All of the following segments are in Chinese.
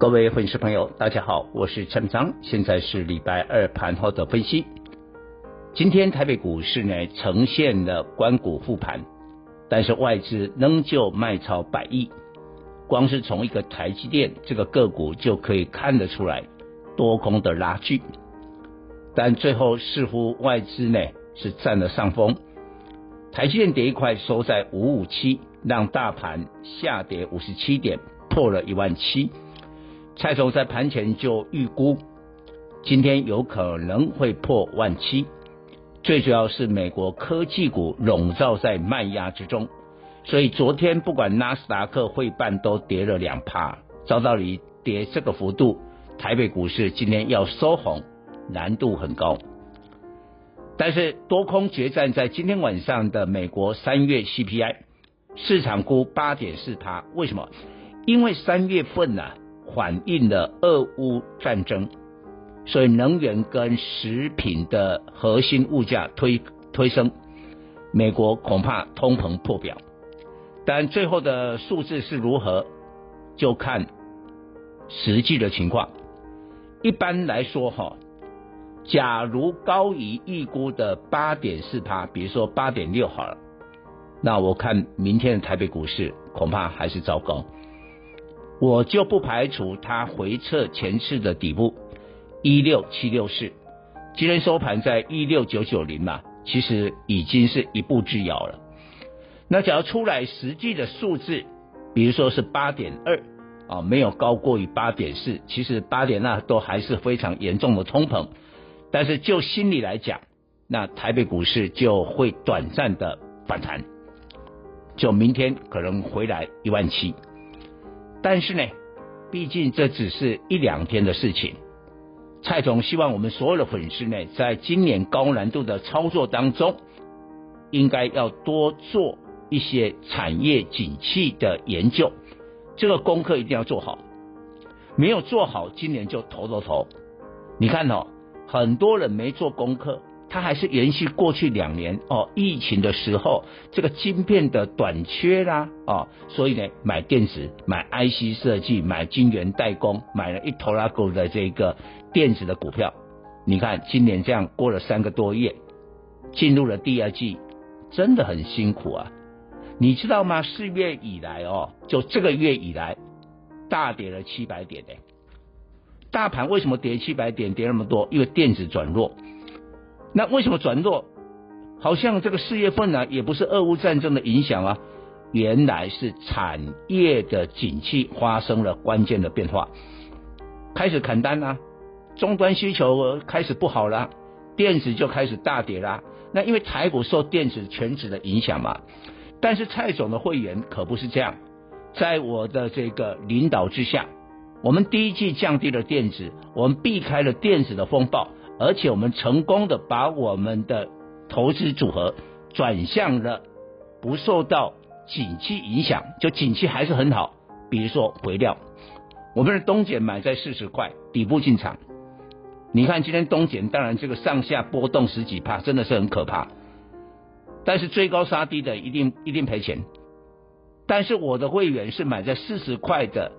各位粉丝朋友，大家好，我是陈章，现在是礼拜二盘后的分析。今天台北股市呢呈现了关股复盘，但是外资仍旧卖超百亿，光是从一个台积电这个个股就可以看得出来多空的拉锯，但最后似乎外资呢是占了上风，台积电跌一块收在五五七，让大盘下跌五十七点，破了一万七。蔡总在盘前就预估，今天有可能会破万七。最主要是美国科技股笼罩在慢压之中，所以昨天不管纳斯达克、会半都跌了两趴。照道理跌这个幅度，台北股市今天要收红难度很高。但是多空决战在今天晚上的美国三月 CPI，市场估八点四趴。为什么？因为三月份呢、啊？反映了俄乌战争，所以能源跟食品的核心物价推推升，美国恐怕通膨破表，但最后的数字是如何，就看实际的情况。一般来说，哈，假如高于预估的八点四趴，比如说八点六好了，那我看明天的台北股市恐怕还是糟糕。我就不排除它回测前次的底部一六七六四，今天收盘在一六九九零嘛，其实已经是一步之遥了。那假如出来实际的数字，比如说是八点二啊，没有高过于八点四，其实八点二都还是非常严重的通膨。但是就心理来讲，那台北股市就会短暂的反弹，就明天可能回来一万七。但是呢，毕竟这只是一两天的事情。蔡总希望我们所有的粉丝呢，在今年高难度的操作当中，应该要多做一些产业景气的研究，这个功课一定要做好。没有做好，今年就头头头。你看哦，很多人没做功课。它还是延续过去两年哦，疫情的时候这个晶片的短缺啦，哦，所以呢买电子、买 IC 设计、买晶圆代工，买了一头拉库的这个电子的股票。你看今年这样过了三个多月，进入了第二季，真的很辛苦啊！你知道吗？四月以来哦，就这个月以来大跌了七百点呢。大盘为什么跌七百点？跌那么多？因为电子转弱。那为什么转弱？好像这个四月份呢、啊，也不是俄乌战争的影响啊，原来是产业的景气发生了关键的变化，开始砍单啊，终端需求开始不好了，电子就开始大跌啦。那因为台股受电子全指的影响嘛，但是蔡总的会员可不是这样，在我的这个领导之下，我们第一季降低了电子，我们避开了电子的风暴。而且我们成功的把我们的投资组合转向了不受到景气影响，就景气还是很好。比如说回料，我们的东碱买在四十块底部进场，你看今天东碱当然这个上下波动十几趴，真的是很可怕。但是追高杀低的一定一定赔钱。但是我的会员是买在四十块的，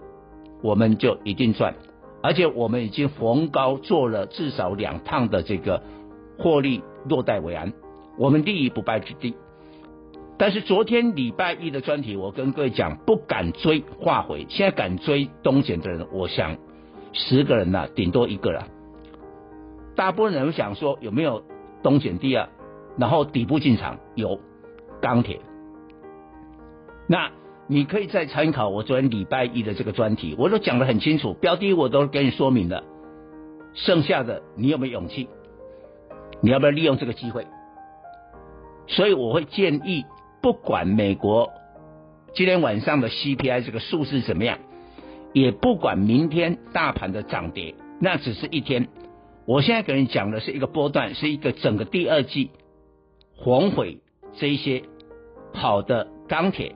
我们就一定赚。而且我们已经逢高做了至少两趟的这个获利落袋为安，我们立于不败之地。但是昨天礼拜一的专题，我跟各位讲，不敢追化回，现在敢追东碱的人，我想十个人呐、顶多一个了。大部分人想说有没有东碱第二，然后底部进场有钢铁，那。你可以再参考我昨天礼拜一的这个专题，我都讲得很清楚，标的我都给你说明了，剩下的你有没有勇气？你要不要利用这个机会？所以我会建议，不管美国今天晚上的 CPI 这个数字怎么样，也不管明天大盘的涨跌，那只是一天。我现在给你讲的是一个波段，是一个整个第二季，鸿海这一些好的钢铁